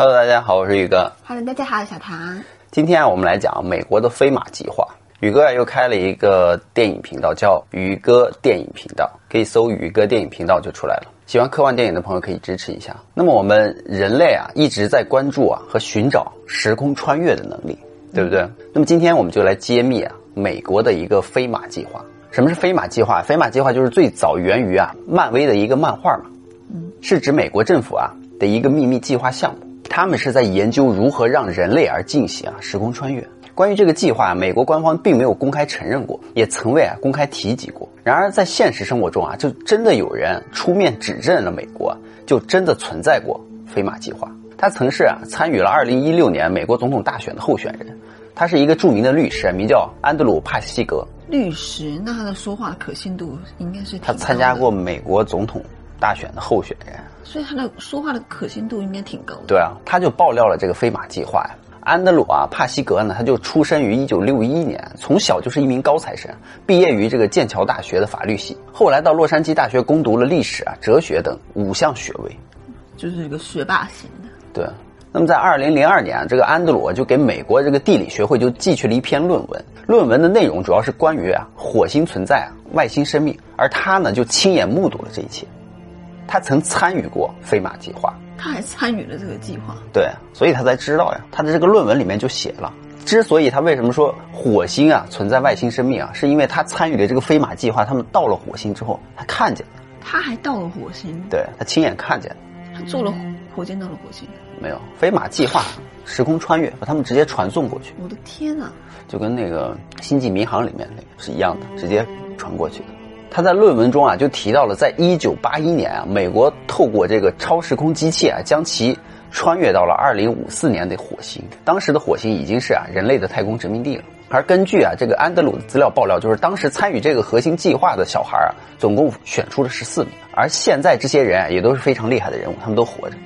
Hello，大家好，我是宇哥。Hello，大家好，小唐。今天啊，我们来讲美国的飞马计划。宇哥啊，又开了一个电影频道，叫宇哥电影频道，可以搜宇哥电影频道就出来了。喜欢科幻电影的朋友可以支持一下。那么我们人类啊，一直在关注啊和寻找时空穿越的能力，对不对？那么今天我们就来揭秘啊美国的一个飞马计划。什么是飞马计划？飞马计划就是最早源于啊漫威的一个漫画嘛，嗯是指美国政府啊的一个秘密计划项目。他们是在研究如何让人类而进行啊时空穿越。关于这个计划，美国官方并没有公开承认过，也从未啊公开提及过。然而在现实生活中啊，就真的有人出面指证了美国，就真的存在过飞马计划。他曾是啊参与了2016年美国总统大选的候选人，他是一个著名的律师，名叫安德鲁·帕西格。律师，那他的说话可信度应该是他参加过美国总统大选的候选人。所以他的说话的可信度应该挺高的。对啊，他就爆料了这个飞马计划呀。安德鲁啊，帕西格呢，他就出生于一九六一年，从小就是一名高材生，毕业于这个剑桥大学的法律系，后来到洛杉矶大学攻读了历史啊、哲学等五项学位。就是一个学霸型的。对，那么在二零零二年，这个安德鲁就给美国这个地理学会就寄去了一篇论文，论文的内容主要是关于啊火星存在啊外星生命，而他呢就亲眼目睹了这一切，他曾参与过飞马计划。他还参与了这个计划。对，所以他才知道呀。他的这个论文里面就写了，之所以他为什么说火星啊存在外星生命啊，是因为他参与了这个飞马计划。他们到了火星之后，他看见了，他还到了火星，对他亲眼看见，他坐了火箭到了火星。没有飞马计划时空穿越，把他们直接传送过去，我的天呐！就跟那个《星际迷航》里面那个是一样的，直接传过去的。他在论文中啊就提到了，在一九八一年啊，美国透过这个超时空机器啊，将其穿越到了二零五四年的火星。当时的火星已经是啊人类的太空殖民地了。而根据啊这个安德鲁的资料爆料，就是当时参与这个核心计划的小孩啊，总共选出了十四名。而现在这些人啊也都是非常厉害的人物，他们都活着，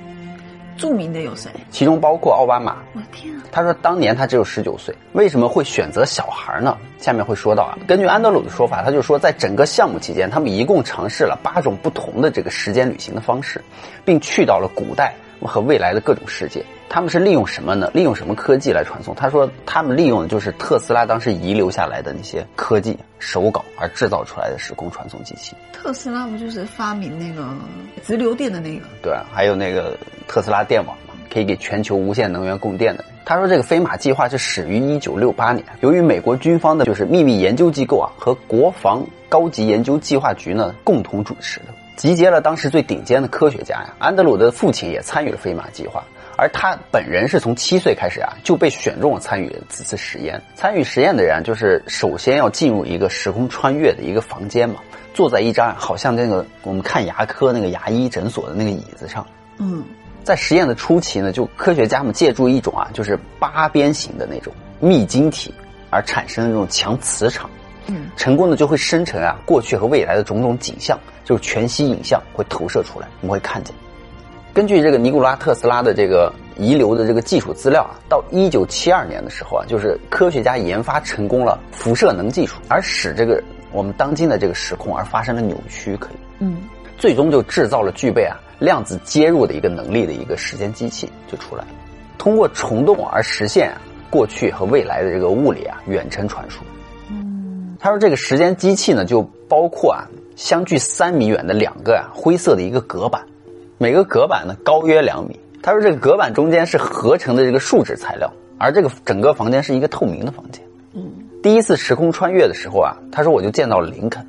著名的有谁？其中包括奥巴马。我的天啊！他说当年他只有十九岁，为什么会选择小孩呢？下面会说到啊。根据安德鲁的说法，他就说在整个项目期间，他们一共尝试了八种不同的这个时间旅行的方式，并去到了古代和未来的各种世界。他们是利用什么呢？利用什么科技来传送？他说他们利用的就是特斯拉当时遗留下来的那些科技手稿而制造出来的时空传送机器。特斯拉不就是发明那个直流电的那个？对啊，还有那个特斯拉电网嘛，可以给全球无限能源供电的。他说这个飞马计划是始于一九六八年，由于美国军方的就是秘密研究机构啊和国防高级研究计划局呢共同主持的，集结了当时最顶尖的科学家呀。安德鲁的父亲也参与了飞马计划。而他本人是从七岁开始啊，就被选中参与此次实验。参与实验的人就是首先要进入一个时空穿越的一个房间嘛，坐在一张好像那个我们看牙科那个牙医诊所的那个椅子上。嗯，在实验的初期呢，就科学家们借助一种啊，就是八边形的那种密晶体而产生的那种强磁场，嗯，成功的就会生成啊过去和未来的种种景象，就是全息影像会投射出来，我们会看见。根据这个尼古拉特斯拉的这个遗留的这个技术资料啊，到一九七二年的时候啊，就是科学家研发成功了辐射能技术，而使这个我们当今的这个时空而发生了扭曲，可以，嗯，最终就制造了具备啊量子接入的一个能力的一个时间机器就出来了，通过虫洞而实现啊过去和未来的这个物理啊远程传输。嗯，他说这个时间机器呢，就包括啊相距三米远的两个啊灰色的一个隔板。每个隔板呢高约两米。他说这个隔板中间是合成的这个树脂材料，而这个整个房间是一个透明的房间。嗯，第一次时空穿越的时候啊，他说我就见到了林肯。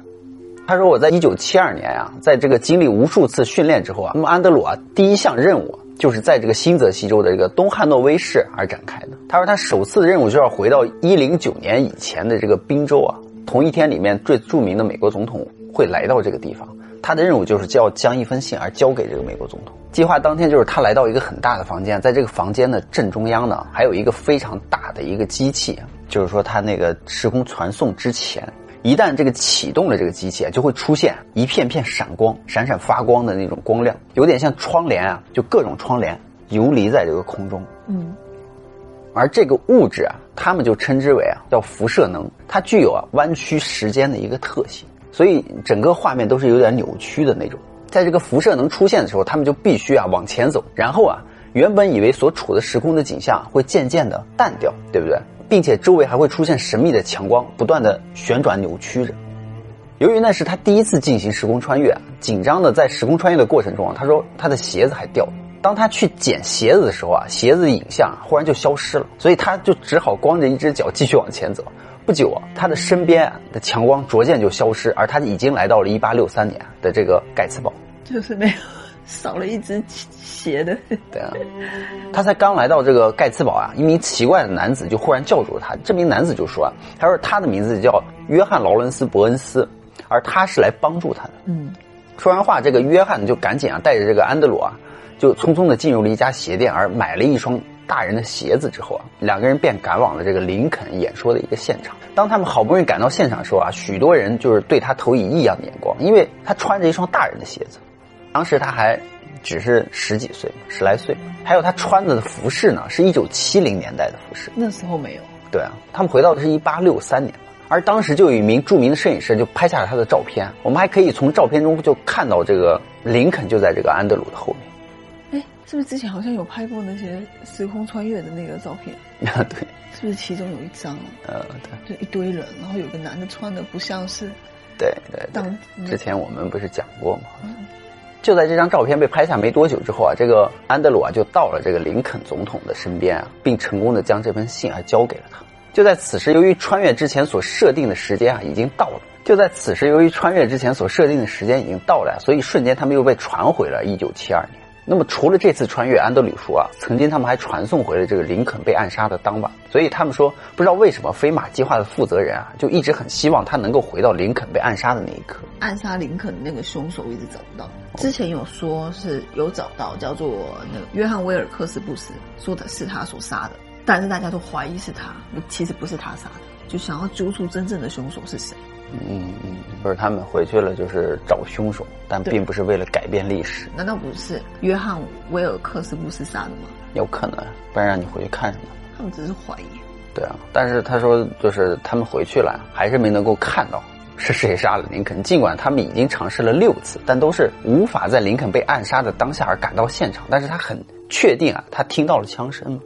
他说我在一九七二年啊，在这个经历无数次训练之后啊，那么安德鲁啊第一项任务就是在这个新泽西州的这个东汉诺威市而展开的。他说他首次的任务就要回到一零九年以前的这个宾州啊，同一天里面最著名的美国总统会来到这个地方。他的任务就是要将一封信而交给这个美国总统。计划当天就是他来到一个很大的房间，在这个房间的正中央呢，还有一个非常大的一个机器，就是说他那个时空传送之前，一旦这个启动了这个机器，就会出现一片片闪光、闪闪发光的那种光亮，有点像窗帘啊，就各种窗帘游离在这个空中。嗯，而这个物质啊，他们就称之为啊叫辐射能，它具有啊弯曲时间的一个特性。所以整个画面都是有点扭曲的那种。在这个辐射能出现的时候，他们就必须啊往前走，然后啊原本以为所处的时空的景象会渐渐的淡掉，对不对？并且周围还会出现神秘的强光，不断的旋转扭曲着。由于那是他第一次进行时空穿越，紧张的在时空穿越的过程中啊，他说他的鞋子还掉了。当他去捡鞋子的时候啊，鞋子的影像忽然就消失了，所以他就只好光着一只脚继续往前走。不久啊，他的身边的强光逐渐就消失，而他已经来到了一八六三年的这个盖茨堡。就是没有少了一只鞋的。对啊，他才刚来到这个盖茨堡啊，一名奇怪的男子就忽然叫住了他。这名男子就说啊，他说他的名字叫约翰劳伦斯伯恩斯，而他是来帮助他的。嗯，说完话，这个约翰就赶紧啊带着这个安德鲁啊，就匆匆的进入了一家鞋店，而买了一双大人的鞋子之后啊，两个人便赶往了这个林肯演说的一个现场。当他们好不容易赶到现场的时候啊，许多人就是对他投以异样的眼光，因为他穿着一双大人的鞋子。当时他还只是十几岁，十来岁。还有他穿着的服饰呢，是一九七零年代的服饰。那时候没有。对啊，他们回到的是一八六三年，而当时就有一名著名的摄影师就拍下了他的照片。我们还可以从照片中就看到这个林肯就在这个安德鲁的后面。哎，是不是之前好像有拍过那些时空穿越的那个照片？啊，对。是不是其中有一张？呃，对，就一堆人，然后有个男的穿的不像是。对对。当之前我们不是讲过吗？就在这张照片被拍下没多久之后啊，这个安德鲁啊就到了这个林肯总统的身边啊，并成功的将这封信啊交给了他。就在此时，由于穿越之前所设定的时间啊已经到了，就在此时，由于穿越之前所设定的时间已经到了，所以瞬间他们又被传回了一九七二年。那么除了这次穿越，安德鲁说啊，曾经他们还传送回了这个林肯被暗杀的当晚，所以他们说不知道为什么飞马计划的负责人啊，就一直很希望他能够回到林肯被暗杀的那一刻。暗杀林肯的那个凶手一直找不到，之前有说是有找到，叫做那个约翰威尔克斯布斯，说的是他所杀的，但是大家都怀疑是他，其实不是他杀的，就想要揪出真正的凶手是谁。嗯嗯，不是他们回去了，就是找凶手，但并不是为了改变历史。难道不是约翰威尔克斯布斯杀的吗？有可能，不然让你回去看什么？他们只是怀疑。对啊，但是他说，就是他们回去了，还是没能够看到是谁杀了林肯。尽管他们已经尝试了六次，但都是无法在林肯被暗杀的当下而赶到现场。但是他很确定啊，他听到了枪声。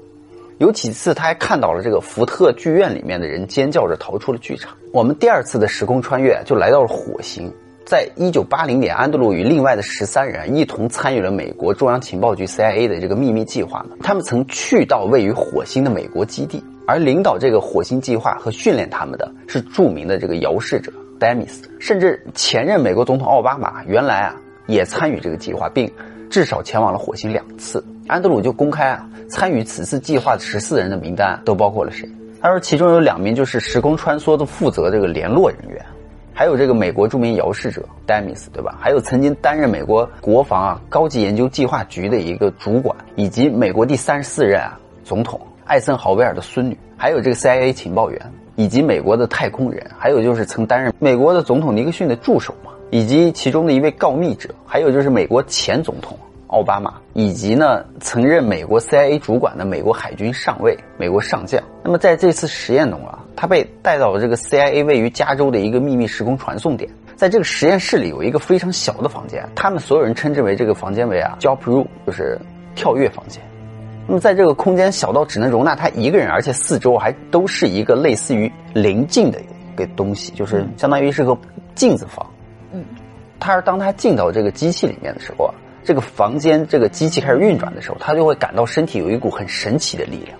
有几次，他还看到了这个福特剧院里面的人尖叫着逃出了剧场。我们第二次的时空穿越就来到了火星，在一九八零年，安德鲁与另外的十三人一同参与了美国中央情报局 CIA 的这个秘密计划。他们曾去到位于火星的美国基地，而领导这个火星计划和训练他们的是著名的这个遥视者戴米斯。甚至前任美国总统奥巴马原来啊也参与这个计划，并至少前往了火星两次。安德鲁就公开啊，参与此次计划的十四人的名单都包括了谁？他说，其中有两名就是时空穿梭的负责这个联络人员，还有这个美国著名遥视者戴米斯，对吧？还有曾经担任美国国防啊高级研究计划局的一个主管，以及美国第三十四任啊总统艾森豪威尔的孙女，还有这个 CIA 情报员，以及美国的太空人，还有就是曾担任美国的总统尼克逊的助手嘛，以及其中的一位告密者，还有就是美国前总统。奥巴马以及呢，曾任美国 CIA 主管的美国海军上尉、美国上将。那么在这次实验中啊，他被带到了这个 CIA 位于加州的一个秘密时空传送点。在这个实验室里有一个非常小的房间，他们所有人称之为这个房间为啊 “jump room”，就是跳跃房间。那么在这个空间小到只能容纳他一个人，而且四周还都是一个类似于棱镜的一个东西，就是相当于是个镜子房。嗯，他是当他进到这个机器里面的时候啊。这个房间，这个机器开始运转的时候，他就会感到身体有一股很神奇的力量，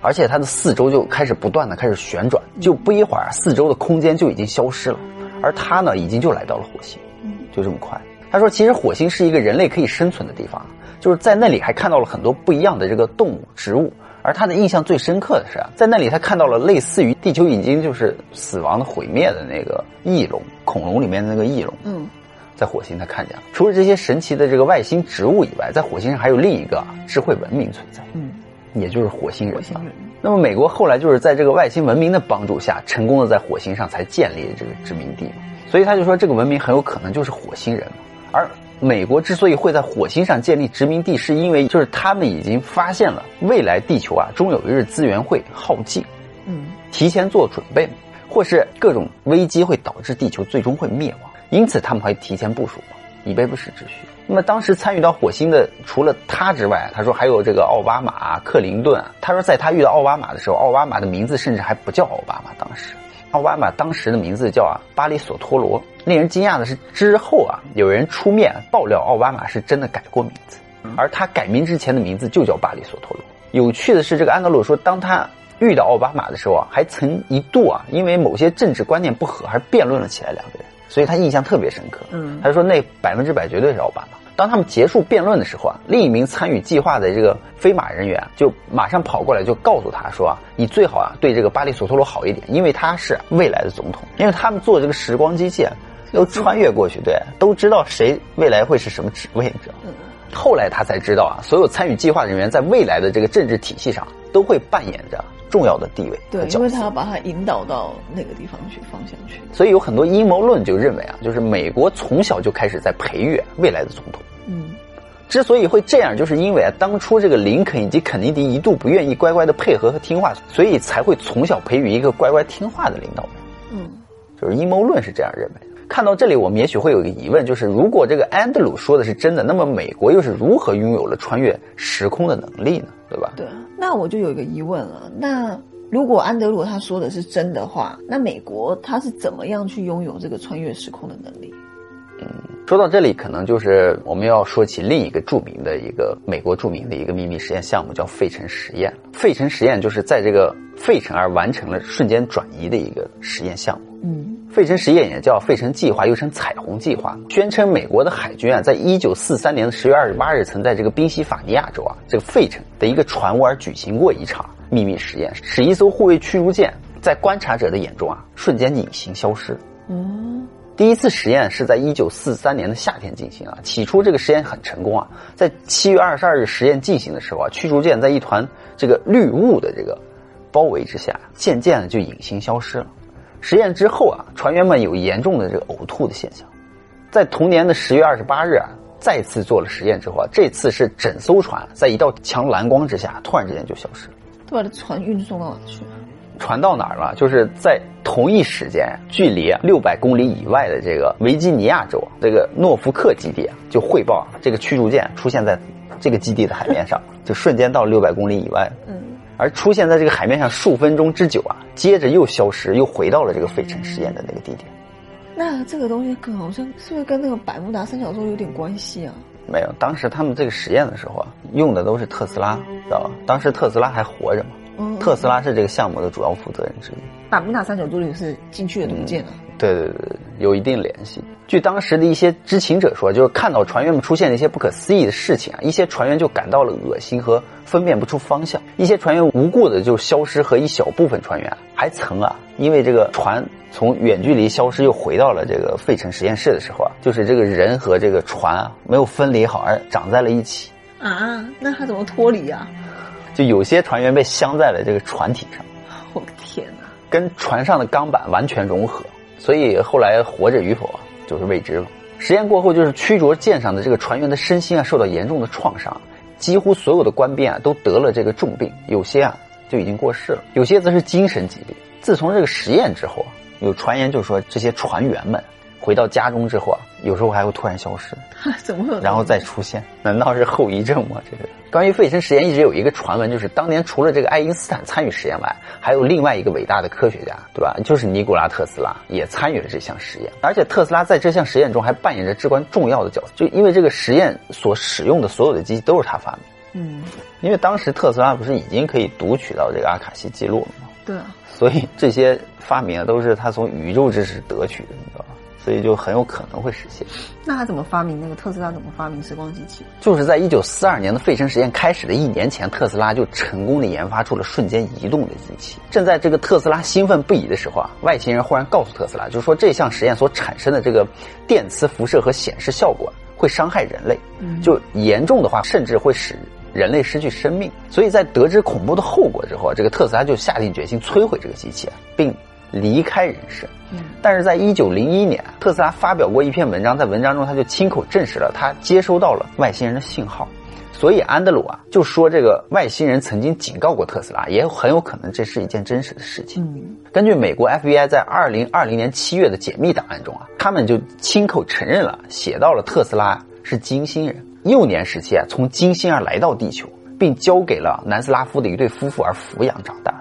而且他的四周就开始不断的开始旋转，就不一会儿，四周的空间就已经消失了，而他呢，已经就来到了火星，就这么快。他说，其实火星是一个人类可以生存的地方，就是在那里还看到了很多不一样的这个动物、植物，而他的印象最深刻的是，在那里他看到了类似于地球已经就是死亡的毁灭的那个翼龙，恐龙里面的那个翼龙，嗯。在火星，他看见了除了这些神奇的这个外星植物以外，在火星上还有另一个智慧文明存在，嗯，也就是火星人。火星人。那么，美国后来就是在这个外星文明的帮助下，成功的在火星上才建立了这个殖民地。所以他就说，这个文明很有可能就是火星人。而美国之所以会在火星上建立殖民地，是因为就是他们已经发现了未来地球啊，终有一日资源会耗尽，嗯，提前做准备，或是各种危机会导致地球最终会灭亡。因此，他们会提前部署，以备不时之需。那么当时参与到火星的，除了他之外，他说还有这个奥巴马、克林顿。他说，在他遇到奥巴马的时候，奥巴马的名字甚至还不叫奥巴马，当时，奥巴马当时的名字叫啊巴里索托罗。令人惊讶的是，之后啊，有人出面爆料，奥巴马是真的改过名字，而他改名之前的名字就叫巴里索托罗。有趣的是，这个安德鲁说，当他遇到奥巴马的时候啊，还曾一度啊，因为某些政治观念不合，而辩论了起来两个人，所以他印象特别深刻。嗯，他说那百分之百绝对是奥巴马。当他们结束辩论的时候啊，另一名参与计划的这个飞马人员就马上跑过来，就告诉他说啊，你最好啊对这个巴里索托罗好一点，因为他是未来的总统。因为他们做这个时光机器都穿越过去，对，都知道谁未来会是什么职位，你知道吗？后来他才知道啊，所有参与计划人员在未来的这个政治体系上都会扮演着重要的地位。对，因为他要把他引导到那个地方去方向去。所以有很多阴谋论就认为啊，就是美国从小就开始在培育未来的总统。嗯，之所以会这样，就是因为啊，当初这个林肯以及肯尼迪一度不愿意乖乖的配合和听话，所以才会从小培育一个乖乖听话的领导人。嗯，就是阴谋论是这样认为。看到这里，我们也许会有一个疑问，就是如果这个安德鲁说的是真的，那么美国又是如何拥有了穿越时空的能力呢？对吧？对，那我就有一个疑问了。那如果安德鲁他说的是真的话，那美国他是怎么样去拥有这个穿越时空的能力？嗯，说到这里，可能就是我们要说起另一个著名的一个美国著名的一个秘密实验项目，叫费城实验。费城实验就是在这个费城而完成了瞬间转移的一个实验项目。嗯。费城实验也叫费城计划，又称彩虹计划，宣称美国的海军啊，在一九四三年的十月二十八日，曾在这个宾夕法尼亚州啊，这个费城的一个船坞而举行过一场秘密实验，使一艘护卫驱逐舰在观察者的眼中啊，瞬间隐形消失。嗯，第一次实验是在一九四三年的夏天进行啊，起初这个实验很成功啊，在七月二十二日实验进行的时候啊，驱逐舰在一团这个绿雾的这个包围之下，渐渐的就隐形消失了。实验之后啊，船员们有严重的这个呕吐的现象。在同年的十月二十八日啊，再次做了实验之后啊，这次是整艘船在一道强蓝光之下，突然之间就消失了。都把这船运送到哪去了？船到哪儿了？就是在同一时间，距离六百公里以外的这个维吉尼亚州这个诺福克基地啊，就汇报这个驱逐舰出现在这个基地的海面上，就瞬间到六百公里以外。嗯。而出现在这个海面上数分钟之久啊，接着又消失，又回到了这个费城实验的那个地点。那这个东西跟好像是不是跟那个百慕达三角洲有点关系啊？没有，当时他们这个实验的时候啊，用的都是特斯拉，知道吧？当时特斯拉还活着嘛？嗯，特斯拉是这个项目的主要负责人之一。百慕大三角洲里是进去的零件啊？对对对，有一定联系。据当时的一些知情者说，就是看到船员们出现的一些不可思议的事情啊，一些船员就感到了恶心和分辨不出方向，一些船员无故的就消失，和一小部分船员还曾啊，因为这个船从远距离消失又回到了这个费城实验室的时候啊，就是这个人和这个船啊没有分离好，而长在了一起啊，那他怎么脱离啊？就有些船员被镶在了这个船体上，我的天哪，跟船上的钢板完全融合。所以后来活着与否就是未知了。实验过后，就是驱逐舰上的这个船员的身心啊受到严重的创伤，几乎所有的官兵啊都得了这个重病，有些啊就已经过世了，有些则是精神疾病。自从这个实验之后啊，有传言就说这些船员们。回到家中之后啊，有时候还会突然消失，怎么会？然后再出现？难道是后遗症吗？这个关于费城实验一直有一个传闻，就是当年除了这个爱因斯坦参与实验外，还有另外一个伟大的科学家，对吧？就是尼古拉特斯拉也参与了这项实验，而且特斯拉在这项实验中还扮演着至关重要的角色，就因为这个实验所使用的所有的机器都是他发明。嗯，因为当时特斯拉不是已经可以读取到这个阿卡西记录了吗？对啊，所以这些发明啊都是他从宇宙知识得取的，你知道吧？所以就很有可能会实现。那他怎么发明那个特斯拉？怎么发明时光机器？就是在一九四二年的费城实验开始的一年前，特斯拉就成功的研发出了瞬间移动的机器。正在这个特斯拉兴奋不已的时候啊，外星人忽然告诉特斯拉，就是说这项实验所产生的这个电磁辐射和显示效果会伤害人类，就严重的话甚至会使人类失去生命。所以在得知恐怖的后果之后，这个特斯拉就下定决心摧毁这个机器，并。离开人世，但是在一九零一年，特斯拉发表过一篇文章，在文章中他就亲口证实了他接收到了外星人的信号，所以安德鲁啊就说这个外星人曾经警告过特斯拉，也很有可能这是一件真实的事情。根据美国 FBI 在二零二零年七月的解密档案中啊，他们就亲口承认了，写到了特斯拉。是金星人，幼年时期啊从金星而来到地球，并交给了南斯拉夫的一对夫妇而抚养长大。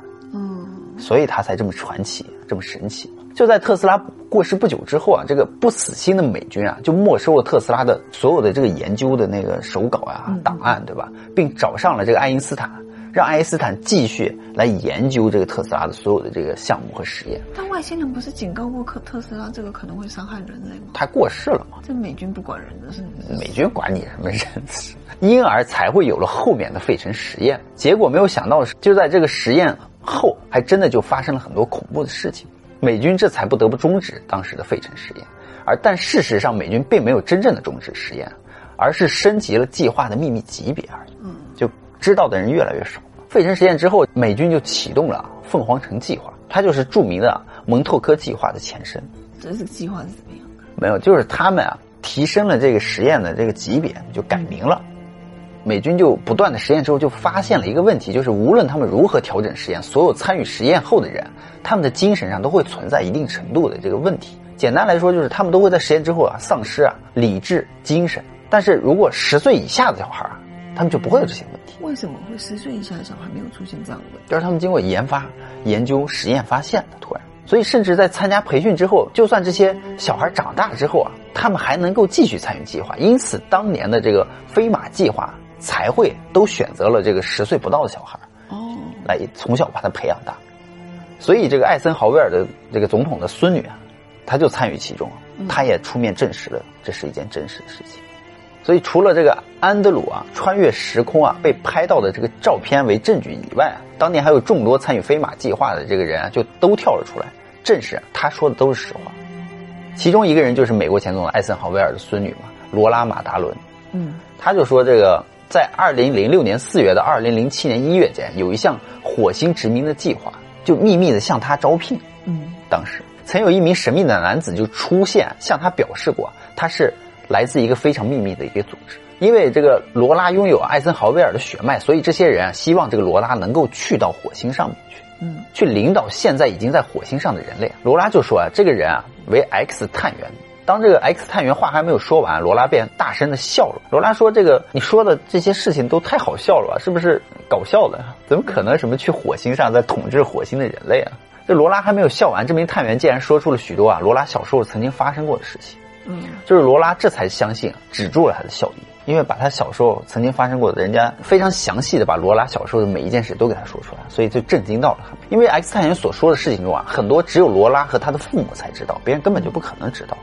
嗯，所以他才这么传奇，这么神奇。就在特斯拉过世不久之后啊，这个不死心的美军啊，就没收了特斯拉的所有的这个研究的那个手稿啊、档案，对吧？并找上了这个爱因斯坦，让爱因斯坦继续来研究这个特斯拉的所有的这个项目和实验。但外星人不是警告过特特斯拉这个可能会伤害人类吗？他过世了嘛？这美军不管人的事美军管你什么人？因而才会有了后面的费城实验。结果没有想到的是，就在这个实验后，还真的就发生了很多恐怖的事情。美军这才不得不终止当时的费城实验，而但事实上，美军并没有真正的终止实验，而是升级了计划的秘密级别而已。嗯，就知道的人越来越少。费城实验之后，美军就启动了凤凰城计划，它就是著名的蒙特科计划的前身。这是计划是怎么样？没有，就是他们啊提升了这个实验的这个级别，就改名了。美军就不断的实验之后，就发现了一个问题，就是无论他们如何调整实验，所有参与实验后的人，他们的精神上都会存在一定程度的这个问题。简单来说，就是他们都会在实验之后啊丧失啊理智、精神。但是如果十岁以下的小孩啊，他们就不会有这些问题。为什么会十岁以下的小孩没有出现这样的问题？就是他们经过研发、研究、实验发现的，突然。所以，甚至在参加培训之后，就算这些小孩长大之后啊，他们还能够继续参与计划。因此，当年的这个飞马计划。才会都选择了这个十岁不到的小孩哦，来从小把他培养大，所以这个艾森豪威尔的这个总统的孙女啊，他就参与其中，他也出面证实了这是一件真实的事情。所以除了这个安德鲁啊穿越时空啊被拍到的这个照片为证据以外，当年还有众多参与飞马计划的这个人啊就都跳了出来，证实他说的都是实话。其中一个人就是美国前总统艾森豪威尔的孙女嘛，罗拉马达伦。嗯，他就说这个。在二零零六年四月到二零零七年一月间，有一项火星殖民的计划，就秘密的向他招聘。嗯，当时曾有一名神秘的男子就出现，向他表示过，他是来自一个非常秘密的一个组织。因为这个罗拉拥有艾森豪威尔的血脉，所以这些人啊，希望这个罗拉能够去到火星上面去，嗯，去领导现在已经在火星上的人类。罗拉就说啊，这个人啊为 X 探员。当这个 X 探员话还没有说完，罗拉便大声的笑了。罗拉说：“这个你说的这些事情都太好笑了吧？是不是搞笑的？怎么可能什么去火星上在统治火星的人类啊？”这罗拉还没有笑完，这名探员竟然说出了许多啊罗拉小时候曾经发生过的事情。嗯，就是罗拉这才相信止住了他的笑意，因为把他小时候曾经发生过的，人家非常详细的把罗拉小时候的每一件事都给他说出来，所以就震惊到了他。因为 X 探员所说的事情中啊，很多只有罗拉和他的父母才知道，别人根本就不可能知道。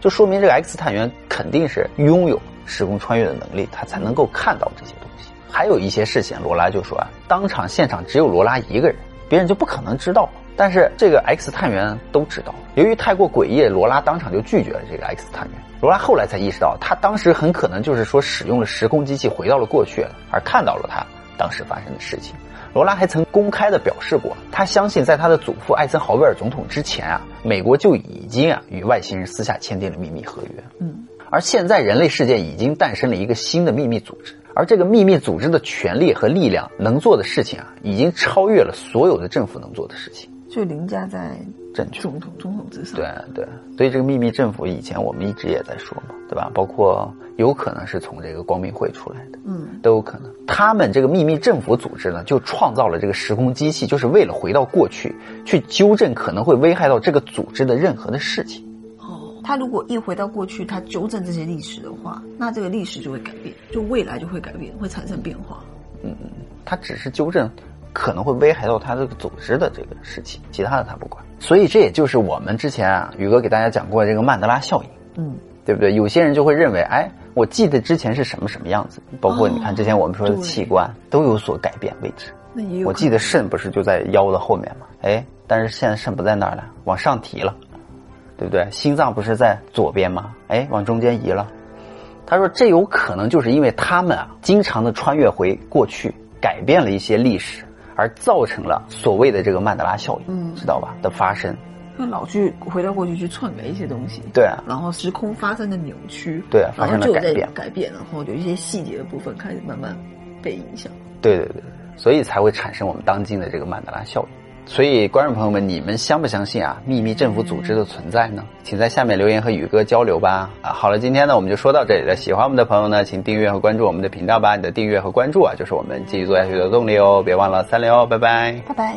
就说明这个 X 探员肯定是拥有时空穿越的能力，他才能够看到这些东西。还有一些事情，罗拉就说啊，当场现场只有罗拉一个人，别人就不可能知道。但是这个 X 探员都知道。由于太过诡异，罗拉当场就拒绝了这个 X 探员。罗拉后来才意识到，他当时很可能就是说使用了时空机器回到了过去，而看到了他当时发生的事情。罗拉还曾公开的表示过，他相信在他的祖父艾森豪威尔总统之前啊，美国就已经啊与外星人私下签订了秘密合约。嗯，而现在人类世界已经诞生了一个新的秘密组织，而这个秘密组织的权力和力量能做的事情啊，已经超越了所有的政府能做的事情。就凌驾在政权总统总统之上。对对，所以这个秘密政府以前我们一直也在说嘛，对吧？包括有可能是从这个光明会出来的，嗯，都有可能。他们这个秘密政府组织呢，就创造了这个时空机器，就是为了回到过去，去纠正可能会危害到这个组织的任何的事情。哦，他如果一回到过去，他纠正这些历史的话，那这个历史就会改变，就未来就会改变，会产生变化。嗯嗯，他只是纠正。可能会危害到他这个组织的这个事情，其他的他不管。所以这也就是我们之前啊，宇哥给大家讲过这个曼德拉效应，嗯，对不对？有些人就会认为，哎，我记得之前是什么什么样子，包括你看之前我们说的器官都有所改变位置。那也有。我记得肾不是就在腰的后面吗？哎，但是现在肾不在那儿了，往上提了，对不对？心脏不是在左边吗？哎，往中间移了。他说这有可能就是因为他们啊，经常的穿越回过去，改变了一些历史。而造成了所谓的这个曼德拉效应，嗯，知道吧？的发生，就老去回到过去去篡改一些东西，对啊，然后时空发生的扭曲，对，发生了改变，改变，然后有一些细节的部分开始慢慢被影响，对对对，所以才会产生我们当今的这个曼德拉效应。所以，观众朋友们，你们相不相信啊秘密政府组织的存在呢？请在下面留言和宇哥交流吧。啊，好了，今天呢我们就说到这里了。喜欢我们的朋友呢，请订阅和关注我们的频道吧。你的订阅和关注啊，就是我们继续做下去的动力哦。别忘了三连哦，拜拜。拜拜。